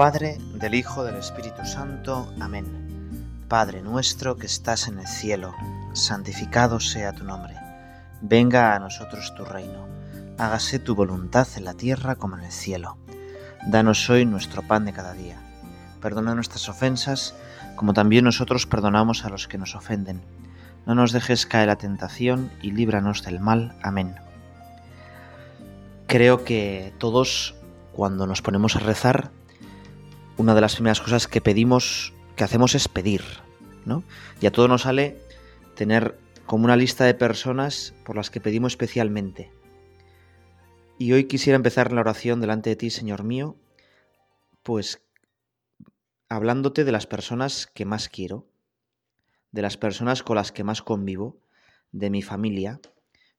Padre, del Hijo, del Espíritu Santo. Amén. Padre nuestro que estás en el cielo, santificado sea tu nombre. Venga a nosotros tu reino. Hágase tu voluntad en la tierra como en el cielo. Danos hoy nuestro pan de cada día. Perdona nuestras ofensas, como también nosotros perdonamos a los que nos ofenden. No nos dejes caer la tentación y líbranos del mal. Amén. Creo que todos, cuando nos ponemos a rezar, una de las primeras cosas que pedimos, que hacemos es pedir, ¿no? Y a todos nos sale tener como una lista de personas por las que pedimos especialmente. Y hoy quisiera empezar la oración delante de ti, Señor mío, pues hablándote de las personas que más quiero, de las personas con las que más convivo, de mi familia.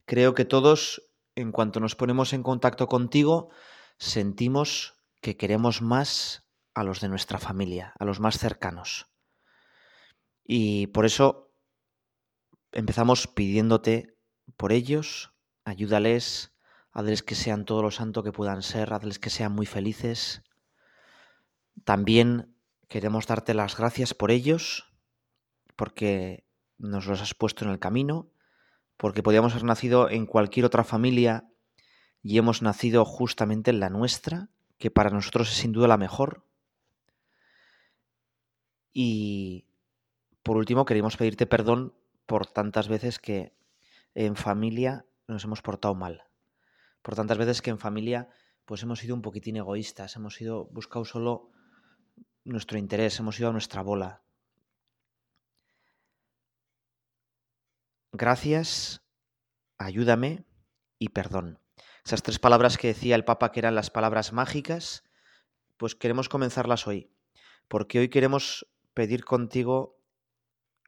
Creo que todos, en cuanto nos ponemos en contacto contigo, sentimos que queremos más a los de nuestra familia, a los más cercanos. Y por eso empezamos pidiéndote por ellos, ayúdales, hazles que sean todo lo santo que puedan ser, hazles que sean muy felices. También queremos darte las gracias por ellos, porque nos los has puesto en el camino, porque podíamos haber nacido en cualquier otra familia y hemos nacido justamente en la nuestra, que para nosotros es sin duda la mejor. Y por último, queríamos pedirte perdón por tantas veces que en familia nos hemos portado mal. Por tantas veces que en familia pues hemos sido un poquitín egoístas, hemos ido buscado solo nuestro interés, hemos ido a nuestra bola. Gracias, ayúdame y perdón. Esas tres palabras que decía el Papa que eran las palabras mágicas, pues queremos comenzarlas hoy, porque hoy queremos pedir contigo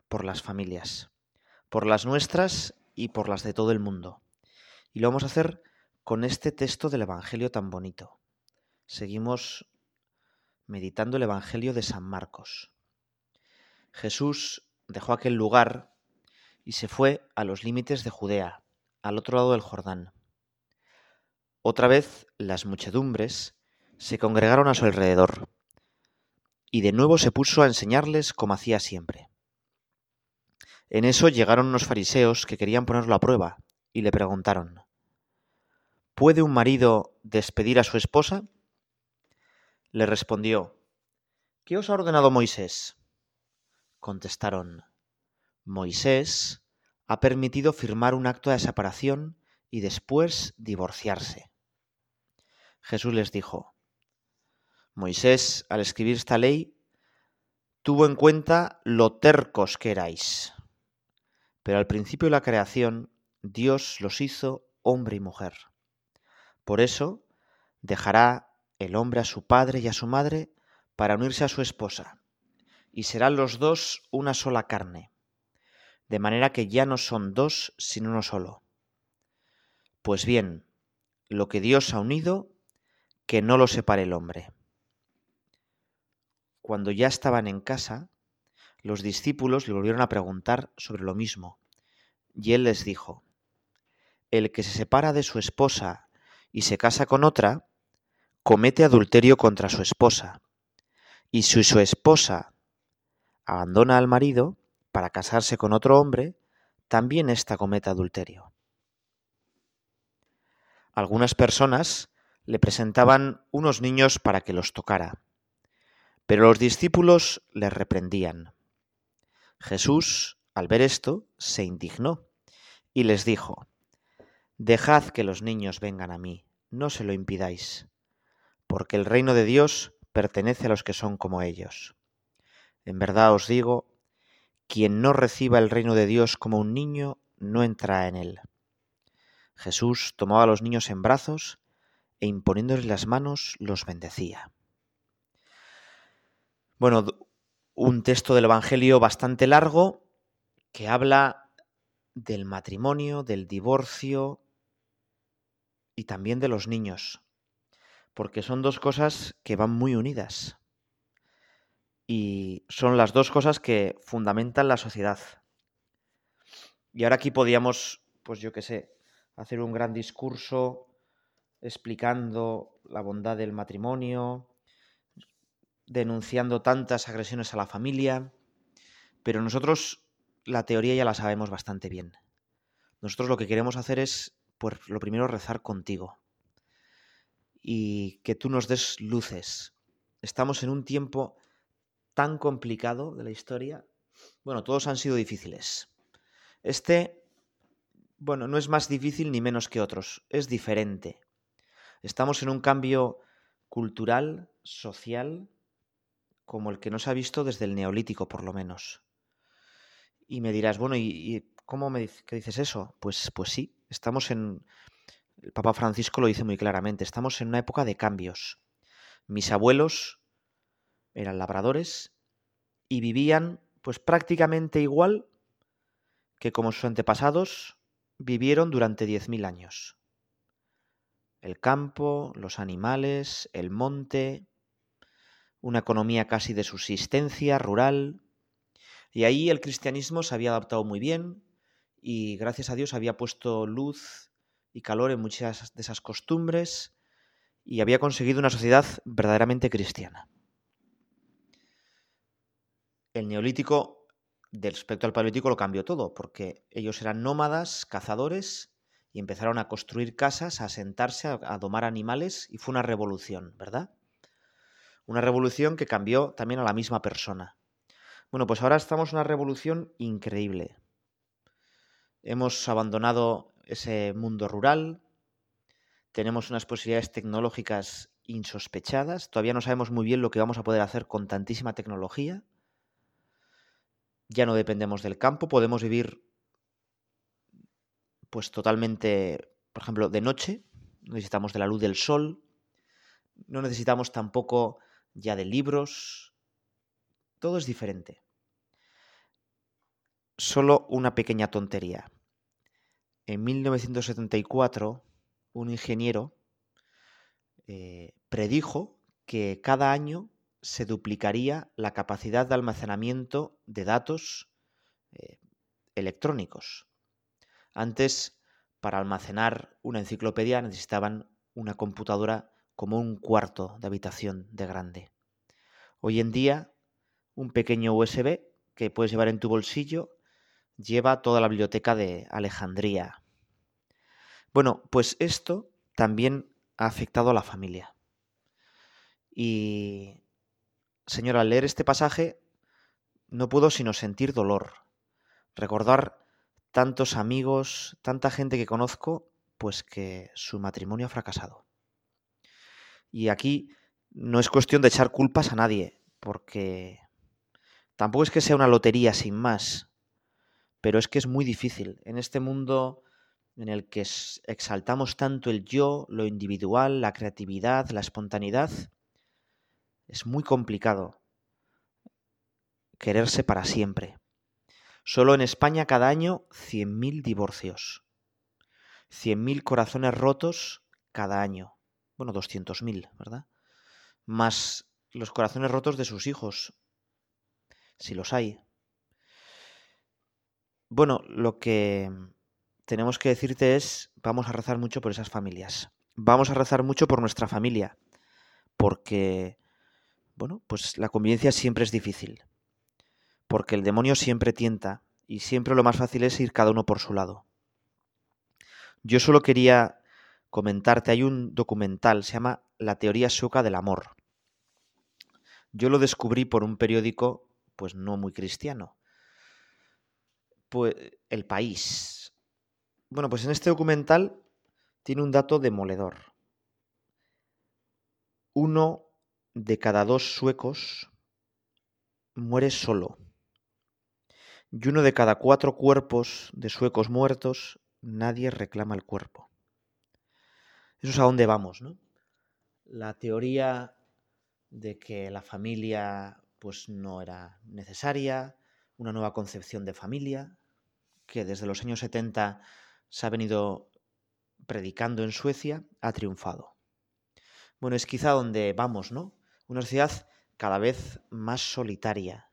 por las familias, por las nuestras y por las de todo el mundo. Y lo vamos a hacer con este texto del Evangelio tan bonito. Seguimos meditando el Evangelio de San Marcos. Jesús dejó aquel lugar y se fue a los límites de Judea, al otro lado del Jordán. Otra vez las muchedumbres se congregaron a su alrededor y de nuevo se puso a enseñarles como hacía siempre. En eso llegaron unos fariseos que querían ponerlo a prueba y le preguntaron, ¿Puede un marido despedir a su esposa? Le respondió, ¿Qué os ha ordenado Moisés? Contestaron, Moisés ha permitido firmar un acto de separación y después divorciarse. Jesús les dijo, Moisés, al escribir esta ley, tuvo en cuenta lo tercos que erais. Pero al principio de la creación, Dios los hizo hombre y mujer. Por eso, dejará el hombre a su padre y a su madre para unirse a su esposa, y serán los dos una sola carne, de manera que ya no son dos, sino uno solo. Pues bien, lo que Dios ha unido, que no lo separe el hombre. Cuando ya estaban en casa, los discípulos le volvieron a preguntar sobre lo mismo, y él les dijo, El que se separa de su esposa y se casa con otra, comete adulterio contra su esposa, y si su esposa abandona al marido para casarse con otro hombre, también ésta comete adulterio. Algunas personas le presentaban unos niños para que los tocara pero los discípulos le reprendían. Jesús, al ver esto, se indignó y les dijo, Dejad que los niños vengan a mí, no se lo impidáis, porque el reino de Dios pertenece a los que son como ellos. En verdad os digo, quien no reciba el reino de Dios como un niño, no entra en él. Jesús tomaba a los niños en brazos e imponiéndoles las manos los bendecía. Bueno, un texto del Evangelio bastante largo que habla del matrimonio, del divorcio y también de los niños, porque son dos cosas que van muy unidas y son las dos cosas que fundamentan la sociedad. Y ahora aquí podíamos, pues yo qué sé, hacer un gran discurso explicando la bondad del matrimonio, denunciando tantas agresiones a la familia, pero nosotros la teoría ya la sabemos bastante bien. Nosotros lo que queremos hacer es, pues, lo primero, rezar contigo y que tú nos des luces. Estamos en un tiempo tan complicado de la historia. Bueno, todos han sido difíciles. Este, bueno, no es más difícil ni menos que otros, es diferente. Estamos en un cambio cultural, social, como el que no se ha visto desde el neolítico, por lo menos. Y me dirás, bueno, ¿y, cómo me dices eso? Pues, pues sí, estamos en... El Papa Francisco lo dice muy claramente, estamos en una época de cambios. Mis abuelos eran labradores y vivían pues prácticamente igual que como sus antepasados vivieron durante 10.000 años. El campo, los animales, el monte, una economía casi de subsistencia rural. Y ahí el cristianismo se había adaptado muy bien y gracias a Dios había puesto luz y calor en muchas de esas costumbres y había conseguido una sociedad verdaderamente cristiana. El neolítico, del respecto al paleolítico, lo cambió todo, porque ellos eran nómadas, cazadores, y empezaron a construir casas, a sentarse, a domar animales, y fue una revolución, ¿verdad? Una revolución que cambió también a la misma persona. Bueno, pues ahora estamos en una revolución increíble. Hemos abandonado ese mundo rural, tenemos unas posibilidades tecnológicas insospechadas, todavía no sabemos muy bien lo que vamos a poder hacer con tantísima tecnología. Ya no dependemos del campo, podemos vivir pues totalmente, por ejemplo, de noche, necesitamos de la luz del sol, no necesitamos tampoco ya de libros, todo es diferente. Solo una pequeña tontería. En 1974, un ingeniero eh, predijo que cada año se duplicaría la capacidad de almacenamiento de datos eh, electrónicos. Antes, para almacenar una enciclopedia necesitaban una computadora como un cuarto de habitación de grande. Hoy en día, un pequeño USB que puedes llevar en tu bolsillo lleva toda la biblioteca de Alejandría. Bueno, pues esto también ha afectado a la familia. Y, señora, al leer este pasaje no puedo sino sentir dolor, recordar tantos amigos, tanta gente que conozco, pues que su matrimonio ha fracasado. Y aquí no es cuestión de echar culpas a nadie, porque tampoco es que sea una lotería sin más, pero es que es muy difícil. En este mundo en el que exaltamos tanto el yo, lo individual, la creatividad, la espontaneidad, es muy complicado quererse para siempre. Solo en España cada año 100.000 divorcios, 100.000 corazones rotos cada año bueno, 200.000, ¿verdad? Más los corazones rotos de sus hijos, si los hay. Bueno, lo que tenemos que decirte es, vamos a rezar mucho por esas familias. Vamos a rezar mucho por nuestra familia, porque, bueno, pues la convivencia siempre es difícil, porque el demonio siempre tienta y siempre lo más fácil es ir cada uno por su lado. Yo solo quería comentarte, hay un documental, se llama La teoría sueca del amor. Yo lo descubrí por un periódico, pues no muy cristiano. Pues El País. Bueno, pues en este documental tiene un dato demoledor. Uno de cada dos suecos muere solo. Y uno de cada cuatro cuerpos de suecos muertos, nadie reclama el cuerpo. Eso es a dónde vamos, ¿no? La teoría de que la familia pues no era necesaria, una nueva concepción de familia, que desde los años 70 se ha venido predicando en Suecia, ha triunfado. Bueno, es quizá donde vamos, ¿no? Una sociedad cada vez más solitaria,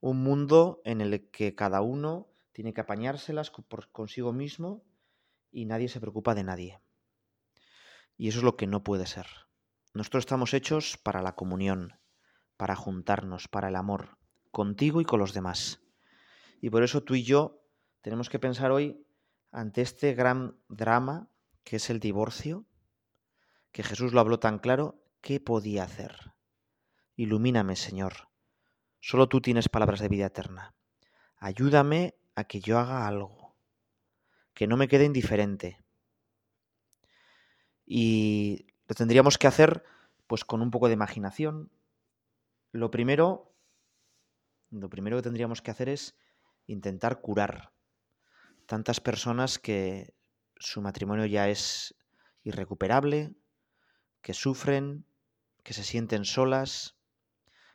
un mundo en el que cada uno tiene que apañárselas por consigo mismo y nadie se preocupa de nadie. Y eso es lo que no puede ser. Nosotros estamos hechos para la comunión, para juntarnos, para el amor, contigo y con los demás. Y por eso tú y yo tenemos que pensar hoy ante este gran drama que es el divorcio, que Jesús lo habló tan claro, ¿qué podía hacer? Ilumíname, Señor. Solo tú tienes palabras de vida eterna. Ayúdame a que yo haga algo, que no me quede indiferente. Y lo tendríamos que hacer pues con un poco de imaginación. Lo primero, lo primero que tendríamos que hacer es intentar curar tantas personas que su matrimonio ya es irrecuperable, que sufren, que se sienten solas,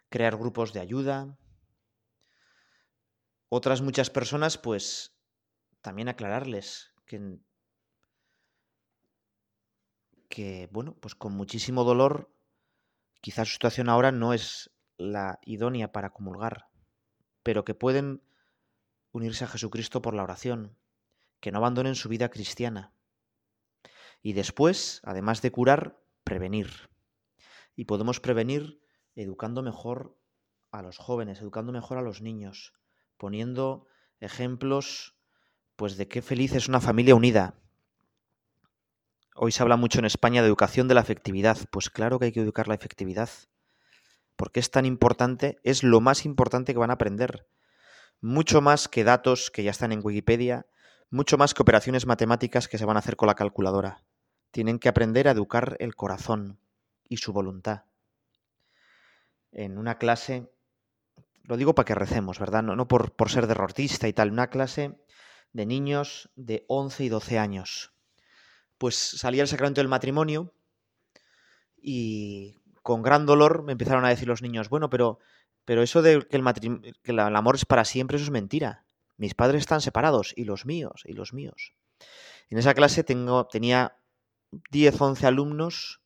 crear grupos de ayuda. Otras muchas personas, pues también aclararles que, que, bueno, pues con muchísimo dolor, quizás su situación ahora no es la idónea para comulgar, pero que pueden unirse a Jesucristo por la oración, que no abandonen su vida cristiana. Y después, además de curar, prevenir. Y podemos prevenir educando mejor a los jóvenes, educando mejor a los niños, poniendo ejemplos pues de qué feliz es una familia unida. Hoy se habla mucho en España de educación de la efectividad. Pues claro que hay que educar la efectividad. Porque es tan importante, es lo más importante que van a aprender mucho más que datos que ya están en Wikipedia, mucho más que operaciones matemáticas que se van a hacer con la calculadora. Tienen que aprender a educar el corazón y su voluntad. En una clase, lo digo para que recemos, ¿verdad? No, por, por ser derrotista y tal, una clase de niños de 11 y 12 años. Pues salía el sacramento del matrimonio y con gran dolor me empezaron a decir los niños, bueno, pero pero eso de que el, que el amor es para siempre, eso es mentira. Mis padres están separados, y los míos, y los míos. En esa clase tengo, tenía 10, 11 alumnos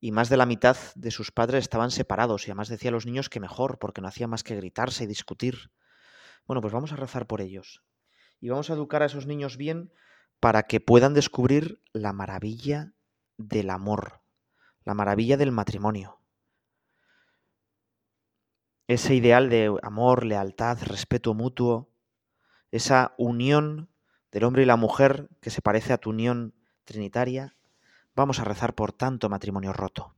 y más de la mitad de sus padres estaban separados y además decía a los niños que mejor, porque no hacía más que gritarse y discutir. Bueno, pues vamos a rezar por ellos. Y vamos a educar a esos niños bien para que puedan descubrir la maravilla del amor, la maravilla del matrimonio ese ideal de amor, lealtad, respeto mutuo, esa unión del hombre y la mujer que se parece a tu unión trinitaria, vamos a rezar por tanto matrimonio roto.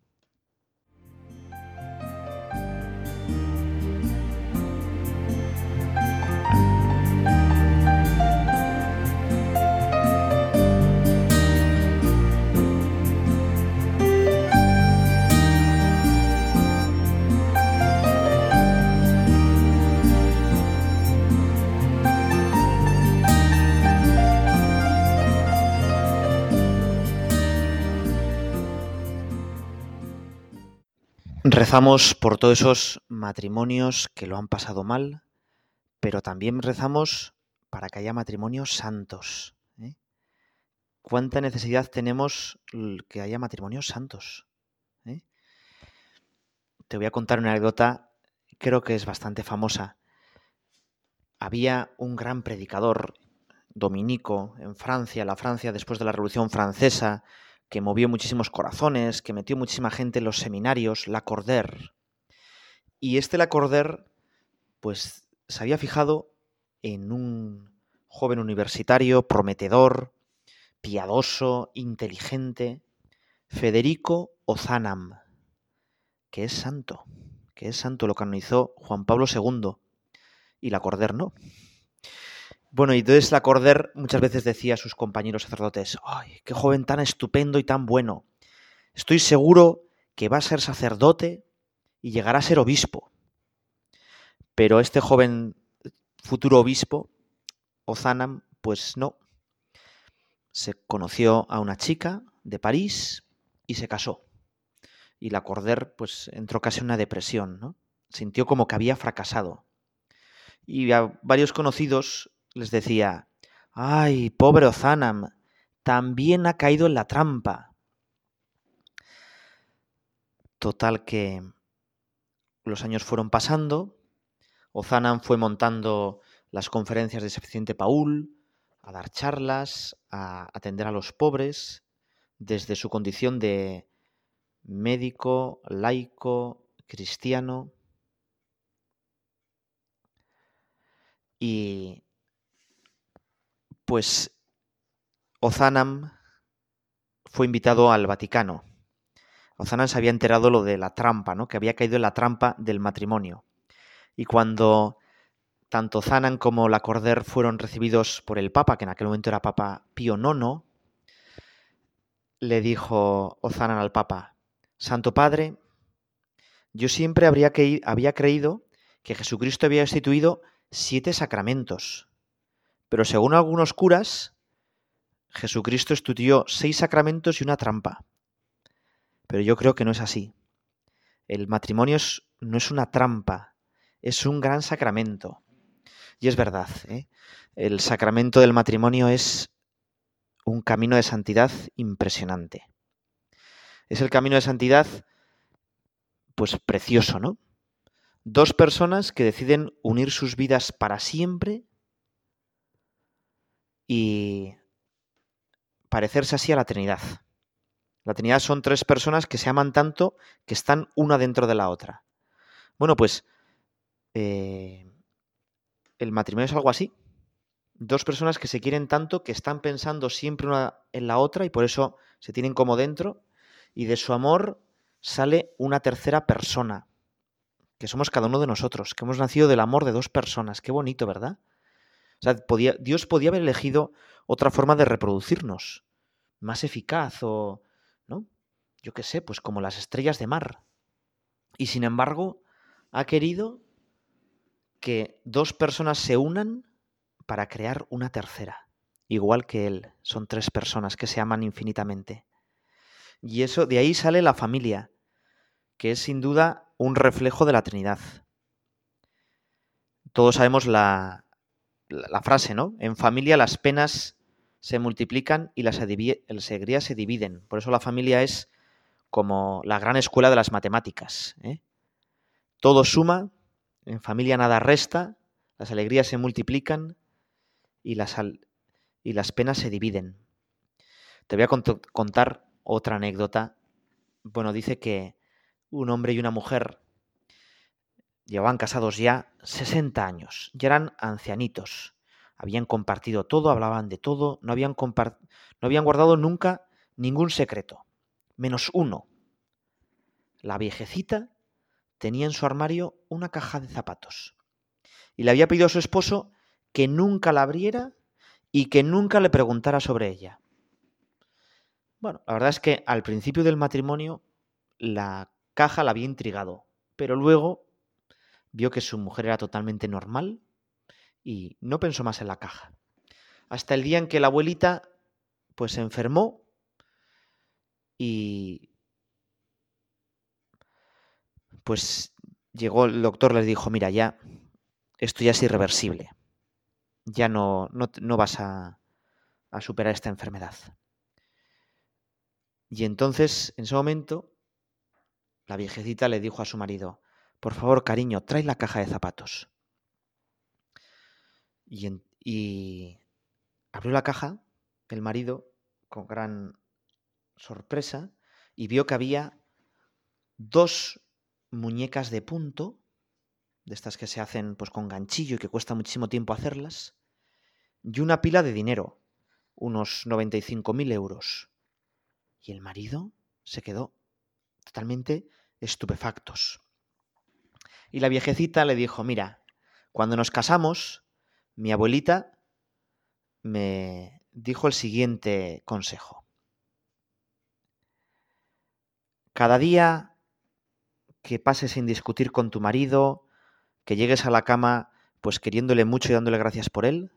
Rezamos por todos esos matrimonios que lo han pasado mal, pero también rezamos para que haya matrimonios santos. ¿eh? ¿Cuánta necesidad tenemos que haya matrimonios santos? ¿eh? Te voy a contar una anécdota, creo que es bastante famosa. Había un gran predicador dominico en Francia, la Francia después de la Revolución Francesa, que movió muchísimos corazones, que metió muchísima gente en los seminarios, Lacordaire. Y este Lacordaire, pues se había fijado en un joven universitario prometedor, piadoso, inteligente, Federico Ozanam, que es santo, que es santo, lo canonizó Juan Pablo II, y Lacordaire no. Bueno, y entonces la Corder muchas veces decía a sus compañeros sacerdotes, ¡ay, qué joven tan estupendo y tan bueno! Estoy seguro que va a ser sacerdote y llegará a ser obispo. Pero este joven futuro obispo, Ozanam, pues no. Se conoció a una chica de París y se casó. Y la Corder pues entró casi en una depresión, ¿no? Sintió como que había fracasado. Y a varios conocidos les decía, ¡ay, pobre Ozanam! También ha caído en la trampa. Total que los años fueron pasando, Ozanam fue montando las conferencias de Suficiente Paul, a dar charlas, a atender a los pobres, desde su condición de médico, laico, cristiano. Y pues Ozanam fue invitado al Vaticano. Ozanam se había enterado lo de la trampa, ¿no? que había caído en la trampa del matrimonio. Y cuando tanto Zanan como Lacordaire fueron recibidos por el Papa, que en aquel momento era Papa Pío IX, le dijo Ozanan al Papa, Santo Padre, yo siempre habría había creído que Jesucristo había instituido siete sacramentos, pero según algunos curas, Jesucristo estudió seis sacramentos y una trampa. Pero yo creo que no es así. El matrimonio no es una trampa, es un gran sacramento. Y es verdad, ¿eh? el sacramento del matrimonio es un camino de santidad impresionante. Es el camino de santidad, pues precioso, ¿no? Dos personas que deciden unir sus vidas para siempre y parecerse así a la Trinidad. La Trinidad son tres personas que se aman tanto que están una dentro de la otra. Bueno, pues eh, el matrimonio es algo así. Dos personas que se quieren tanto que están pensando siempre una en la otra y por eso se tienen como dentro y de su amor sale una tercera persona, que somos cada uno de nosotros, que hemos nacido del amor de dos personas. Qué bonito, ¿verdad? O sea, Dios podía haber elegido otra forma de reproducirnos, más eficaz o, ¿no? Yo qué sé, pues como las estrellas de mar. Y sin embargo, ha querido que dos personas se unan para crear una tercera, igual que él. Son tres personas que se aman infinitamente. Y eso, de ahí sale la familia, que es sin duda un reflejo de la Trinidad. Todos sabemos la, la, frase, ¿no? En familia las penas se multiplican y las alegrías se dividen. Por eso la familia es como la gran escuela de las matemáticas. ¿eh? Todo suma, en familia nada resta, las alegrías se multiplican y las, y las penas se dividen. Te voy a contar otra anécdota. Bueno, dice que un hombre y una mujer llevaban casados ya 60 años, ya eran ancianitos, habían compartido todo, hablaban de todo, no habían, no habían guardado nunca ningún secreto, menos uno. La viejecita tenía en su armario una caja de zapatos y le había pedido a su esposo que nunca la abriera y que nunca le preguntara sobre ella. Bueno, la verdad es que al principio del matrimonio la caja la había intrigado, pero luego vio que su mujer era totalmente normal y no pensó más en la caja. Hasta el día en que la abuelita pues se enfermó y pues llegó el doctor, les dijo, mira, ya, esto ya es irreversible, ya no, no, vas a, a superar esta enfermedad. Y entonces, en ese momento, la viejecita le dijo a su marido, por favor, cariño, trae la caja de zapatos. Y, abrió la caja el marido con gran sorpresa y vio que había dos muñecas de punto, de estas que se hacen pues con ganchillo y que cuesta muchísimo tiempo hacerlas, y una pila de dinero, unos 95.000 euros. Y el marido se quedó totalmente estupefactos. Y la viejecita le dijo, mira, cuando nos casamos, mi abuelita me dijo el siguiente consejo. Cada día que pases sin discutir con tu marido, que llegues a la cama pues queriéndole mucho y dándole gracias por él,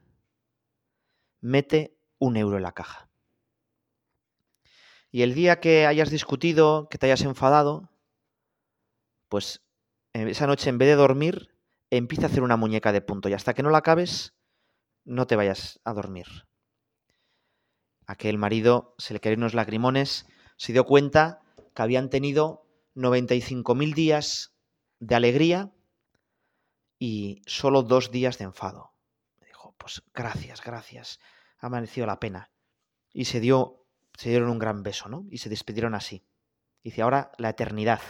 mete un euro en la caja. Y el día que hayas discutido, que te hayas enfadado, pues esa noche en vez de dormir, empieza a hacer una muñeca de punto y hasta que no la acabes, no te vayas a dormir. Aquel marido se le cayeron unos lagrimones, se dio cuenta que habían tenido 95.000 días de alegría y solo dos días de enfado. Me dijo, pues gracias, gracias, ha merecido la pena. Y se dio, se dieron un gran beso, ¿no? Y se despidieron así. Dice, ahora la eternidad.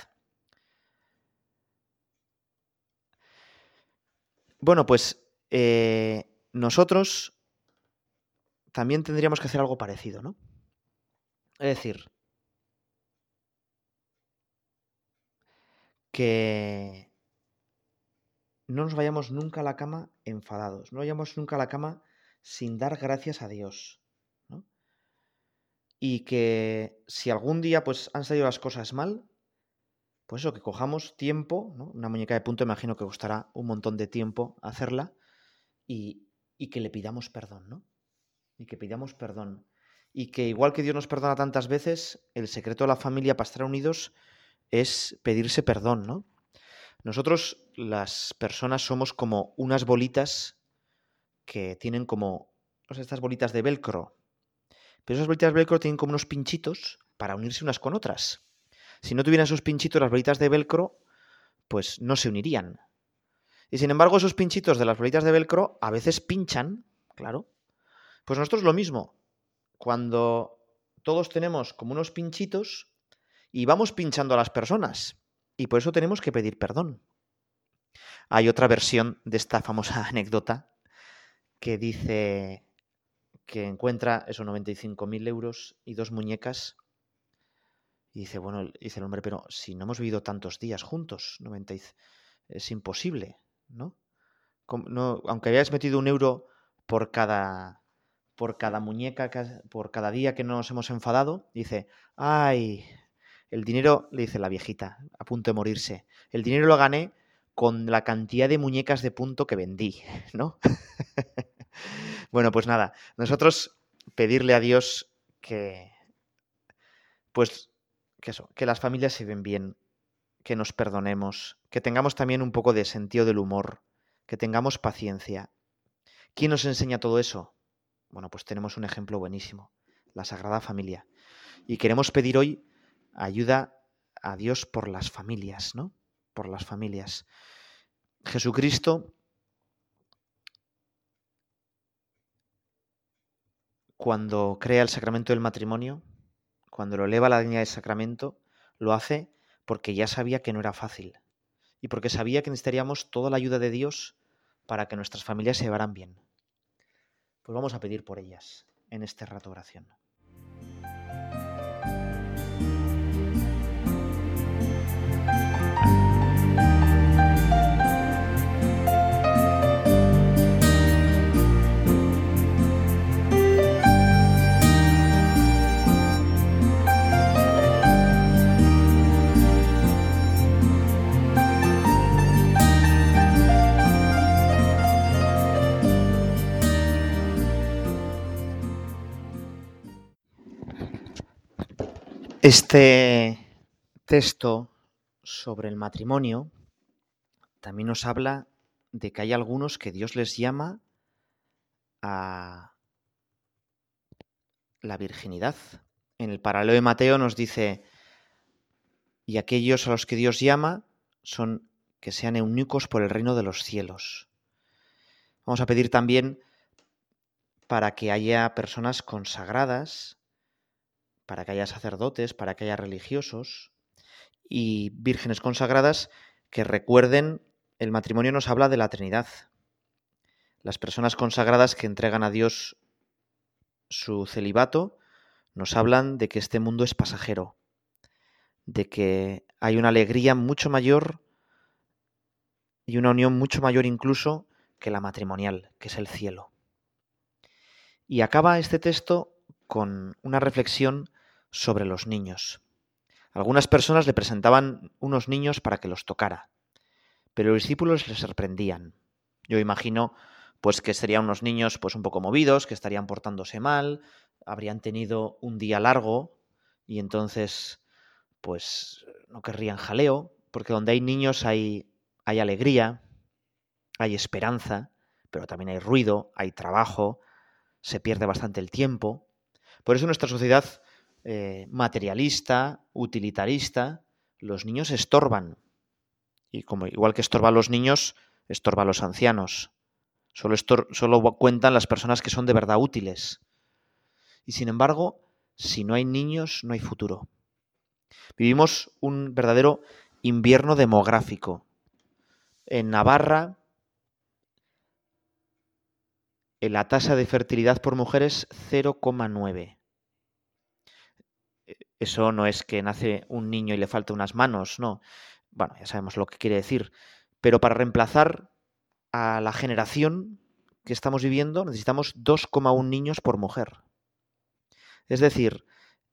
Bueno, pues eh, nosotros también tendríamos que hacer algo parecido, ¿no? Es decir, que no nos vayamos nunca a la cama enfadados, no vayamos nunca a la cama sin dar gracias a Dios. ¿no? Y que si algún día pues han salido las cosas mal, pues eso, que cojamos tiempo, ¿no? una muñeca de punto imagino que costará un montón de tiempo hacerla, y, y que le pidamos perdón, ¿no? Y que pidamos perdón. Y que igual que Dios nos perdona tantas veces, el secreto de la familia para estar unidos es pedirse perdón, ¿no? Nosotros, las personas, somos como unas bolitas que tienen como estas bolitas de velcro. Pero esas bolitas de velcro tienen como unos pinchitos para unirse unas con otras. Si no tuvieran esos pinchitos, las bolitas de velcro, pues no se unirían. Y sin embargo, esos pinchitos de las bolitas de velcro a veces pinchan, claro. Pues nosotros lo mismo. Cuando todos tenemos como unos pinchitos y vamos pinchando a las personas. Y por eso tenemos que pedir perdón. Hay otra versión de esta famosa anécdota que dice que encuentra esos 95.000 euros y dos muñecas. Y dice, bueno, dice el hombre, pero si no hemos vivido tantos días juntos, 90, es imposible, ¿no? no aunque hayas metido un euro por cada, por cada muñeca, por cada día que nos hemos enfadado, dice, ay, el dinero, le dice la viejita, a punto de morirse, el dinero lo gané con la cantidad de muñecas de punto que vendí, ¿no? bueno, pues nada, nosotros pedirle a Dios que, pues, que eso, que las familias se ven bien, que nos perdonemos, que tengamos también un poco de sentido del humor, que tengamos paciencia. ¿Quién nos enseña todo eso? Bueno, pues tenemos un ejemplo buenísimo, la Sagrada Familia. Y queremos pedir hoy ayuda a Dios por las familias, ¿no? Por las familias. Jesucristo, cuando crea el sacramento del matrimonio, cuando lo eleva a la línea del sacramento, lo hace porque ya sabía que no era fácil y porque sabía que necesitaríamos toda la ayuda de Dios para que nuestras familias se llevaran bien. Pues vamos a pedir por ellas en este rato oración. Este texto sobre el matrimonio también nos habla de que hay algunos que Dios les llama a la virginidad. En el paralelo de Mateo nos dice, y aquellos a los que Dios llama son que sean eunucos por el reino de los cielos. Vamos a pedir también para que haya personas consagradas para que haya sacerdotes, para que haya religiosos y vírgenes consagradas que recuerden, el matrimonio nos habla de la Trinidad. Las personas consagradas que entregan a Dios su celibato nos hablan de que este mundo es pasajero, de que hay una alegría mucho mayor y una unión mucho mayor incluso que la matrimonial, que es el cielo. Y acaba este texto con una reflexión sobre los niños. Algunas personas le presentaban unos niños para que los tocara, pero los discípulos les sorprendían. Yo imagino pues que serían unos niños pues un poco movidos, que estarían portándose mal, habrían tenido un día largo y entonces pues no querrían jaleo, porque donde hay niños hay hay alegría, hay esperanza, pero también hay ruido, hay trabajo, se pierde bastante el tiempo. Por eso nuestra sociedad eh, materialista, utilitarista, los niños estorban. Y como igual que estorba a los niños, estorba a los ancianos. Solo, cuentan las personas que son de verdad útiles. Y sin embargo, si no hay niños, no hay futuro. Vivimos un verdadero invierno demográfico. En Navarra la tasa de fertilidad por mujer es 0,9. Eso no es que nace un niño y le falta unas manos, no. Bueno, ya sabemos lo que quiere decir. Pero para reemplazar a la generación que estamos viviendo necesitamos 2,1 niños por mujer. Es decir,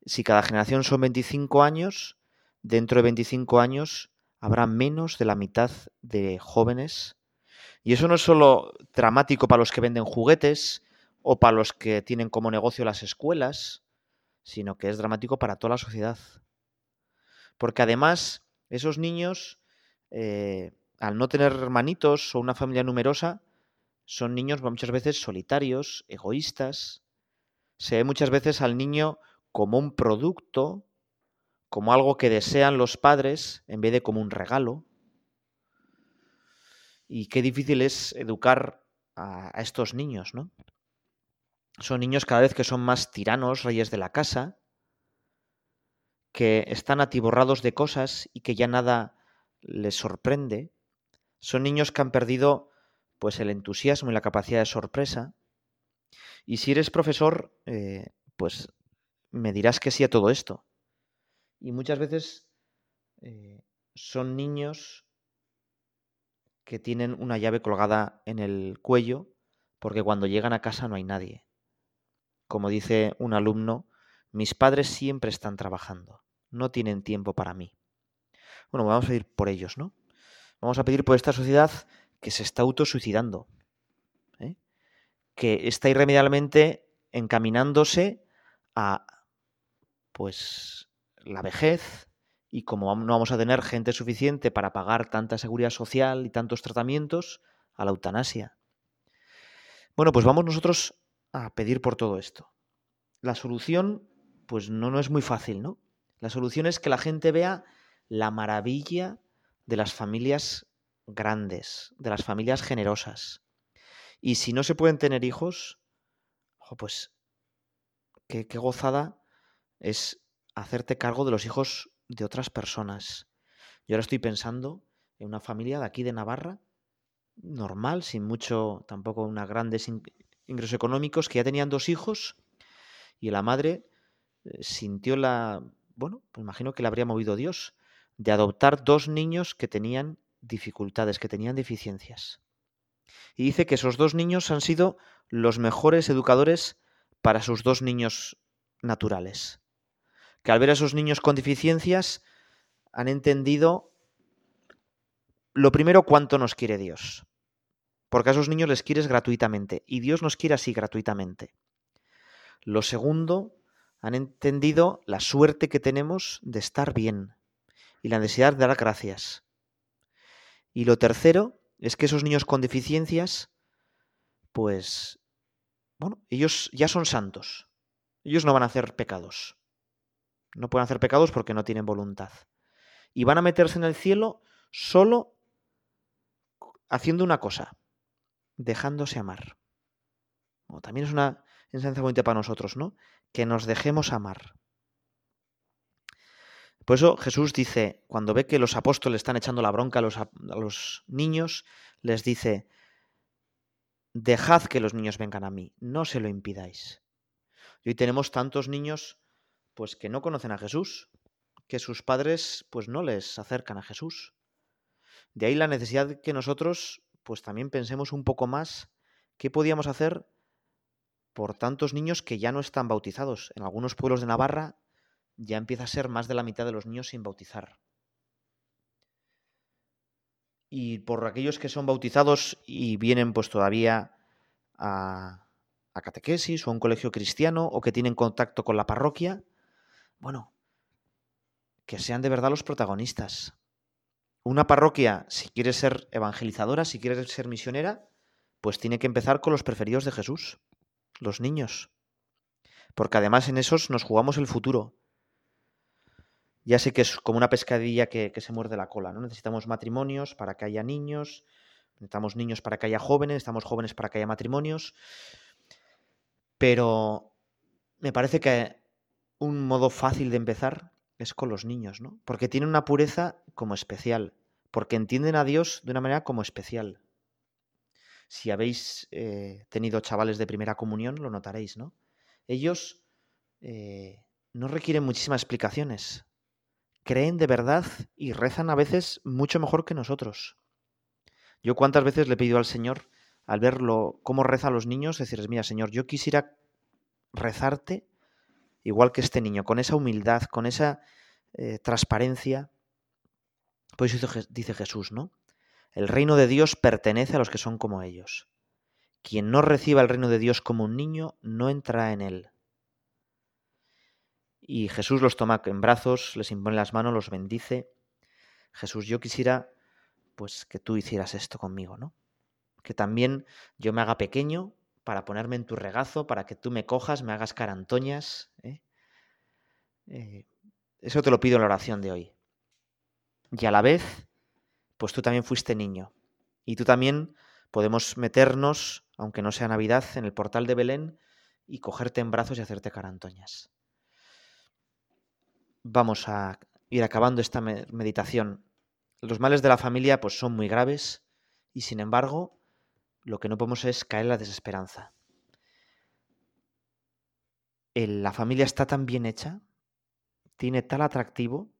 si cada generación son 25 años, dentro de 25 años habrá menos de la mitad de jóvenes. Y eso no es solo dramático para los que venden juguetes o para los que tienen como negocio las escuelas, sino que es dramático para toda la sociedad. Porque además, esos niños, eh, al no tener hermanitos o una familia numerosa, son niños muchas veces solitarios, egoístas. Se ve muchas veces al niño como un producto, como algo que desean los padres, en vez de como un regalo. Y qué difícil es educar a, a estos niños, ¿no? Son niños cada vez que son más tiranos, reyes de la casa, que están atiborrados de cosas y que ya nada les sorprende. Son niños que han perdido pues el entusiasmo y la capacidad de sorpresa. Y si eres profesor, eh, pues me dirás que sí a todo esto. Y muchas veces eh, son niños que tienen una llave colgada en el cuello porque cuando llegan a casa no hay nadie. Como dice un alumno, mis padres siempre están trabajando, no tienen tiempo para mí. Bueno, vamos a pedir por ellos, ¿no? Vamos a pedir por esta sociedad que se está autosuicidando, ¿eh? que está irremediablemente encaminándose a, pues, la vejez, y como no vamos a tener gente suficiente para pagar tanta seguridad social y tantos tratamientos, a la eutanasia. Bueno, pues vamos nosotros a pedir por todo esto. La solución, pues no, no es muy fácil, ¿no? La solución es que la gente vea la maravilla de las familias grandes, de las familias generosas. Y si no se pueden tener hijos, pues qué, qué gozada es hacerte cargo de los hijos de otras personas. Yo ahora estoy pensando en una familia de aquí de Navarra, normal, sin mucho, tampoco una grandes ingresos económicos, que ya tenían dos hijos y la madre eh, sintió la, bueno, pues imagino que le habría movido Dios, de adoptar dos niños que tenían dificultades, que tenían deficiencias. Y dice que esos dos niños han sido los mejores educadores para sus dos niños naturales. Que al ver a esos niños con deficiencias han entendido lo primero cuánto nos quiere Dios. Porque a esos niños les quieres gratuitamente y Dios nos quiere así gratuitamente. Lo segundo, han entendido la suerte que tenemos de estar bien y la necesidad de dar gracias. Y lo tercero es que esos niños con deficiencias, pues, bueno, ellos ya son santos. Ellos no van a hacer pecados. No pueden hacer pecados porque no tienen voluntad. Y van a meterse en el cielo solo haciendo una cosa, dejándose amar. también es una enseñanza bonita para nosotros, ¿no? Que nos dejemos amar. Por eso Jesús dice, cuando ve que los apóstoles están echando la bronca a los, a los niños, les dice, dejad que los niños vengan a mí, no se lo impidáis. Y hoy tenemos tantos niños pues que no conocen a Jesús, que sus padres pues no les acercan a Jesús. De ahí la necesidad que nosotros pues también pensemos un poco más qué podíamos hacer por tantos niños que ya no están bautizados. En algunos pueblos de Navarra ya empieza a ser más de la mitad de los niños sin bautizar. Y por aquellos que son bautizados y vienen pues todavía a, a catequesis o a un colegio cristiano o que tienen contacto con la parroquia, bueno, que sean de verdad los protagonistas, una parroquia, si quiere ser evangelizadora, si quiere ser misionera, pues tiene que empezar con los preferidos de Jesús, los niños. Porque además en esos nos jugamos el futuro. Ya sé que es como una pescadilla que, que se muerde la cola, ¿no? Necesitamos matrimonios para que haya niños, necesitamos niños para que haya jóvenes, necesitamos jóvenes para que haya matrimonios. Pero me parece que un modo fácil de empezar es con los niños, ¿no? Porque tienen una pureza como especial, porque entienden a Dios de una manera como especial. Si habéis eh, tenido chavales de primera comunión, lo notaréis, ¿no? Ellos eh, no requieren muchísimas explicaciones. Creen de verdad y rezan a veces mucho mejor que nosotros. Yo cuántas veces le he pedido al Señor, al verlo, cómo reza a los niños, decirles, mira, Señor, yo quisiera rezarte igual que este niño, con esa humildad, con esa eh, transparencia. Pues dice Jesús, ¿no? El reino de Dios pertenece a los que son como ellos. Quien no reciba el reino de Dios como un niño, no entra en él. Y Jesús los toma en brazos, les impone las manos, los bendice. Jesús, yo quisiera pues que tú hicieras esto conmigo, ¿no? Que también yo me haga pequeño para ponerme en tu regazo, para que tú me cojas, me hagas carantoñas. ¿eh? Eh, eso te lo pido en la oración de hoy. Y a la vez, pues tú también fuiste niño. Y tú también podemos meternos, aunque no sea Navidad, en el portal de Belén y cogerte en brazos y hacerte carantoñas. Vamos a ir acabando esta meditación. Los males de la familia pues son muy graves y sin embargo lo que no podemos es caer en la desesperanza. La familia está tan bien hecha, tiene tal atractivo,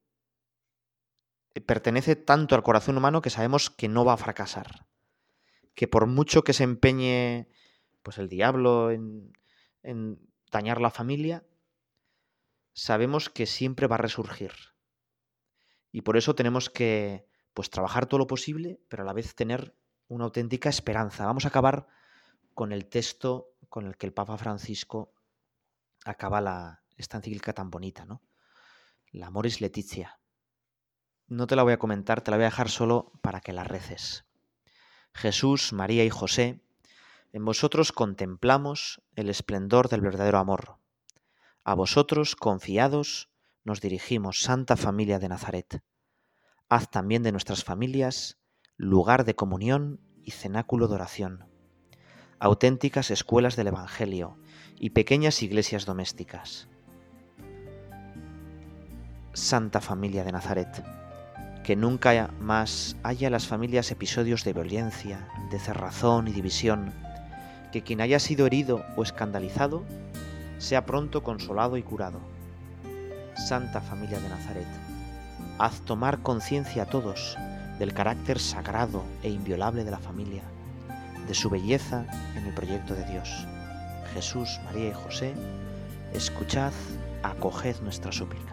eh, pertenece tanto al corazón humano que sabemos que no va a fracasar. Que por mucho que se empeñe pues el diablo en, en dañar la familia, sabemos que siempre va a resurgir. Y por eso tenemos que pues trabajar todo lo posible, pero a la vez tener una auténtica esperanza. Vamos a acabar con el texto con el que el Papa Francisco acaba la, esta encíclica tan bonita, ¿no? La Amoris Leticia. No te la voy a comentar, te la voy a dejar solo para que la reces. Jesús, María y José, en vosotros contemplamos el esplendor del verdadero amor. A vosotros, confiados, nos dirigimos, Santa Familia de Nazaret. Haz también de nuestras familias lugar de comunión y cenáculo de oración, auténticas escuelas del Evangelio y pequeñas iglesias domésticas. Santa Familia de Nazaret, que nunca más haya las familias episodios de violencia, de cerrazón y división, que quien haya sido herido o escandalizado sea pronto consolado y curado. Santa Familia de Nazaret, haz tomar conciencia a todos del carácter sagrado e inviolable de la familia, de su belleza en el proyecto de Dios. Jesús, María y José, escuchad, acoged nuestra súplica.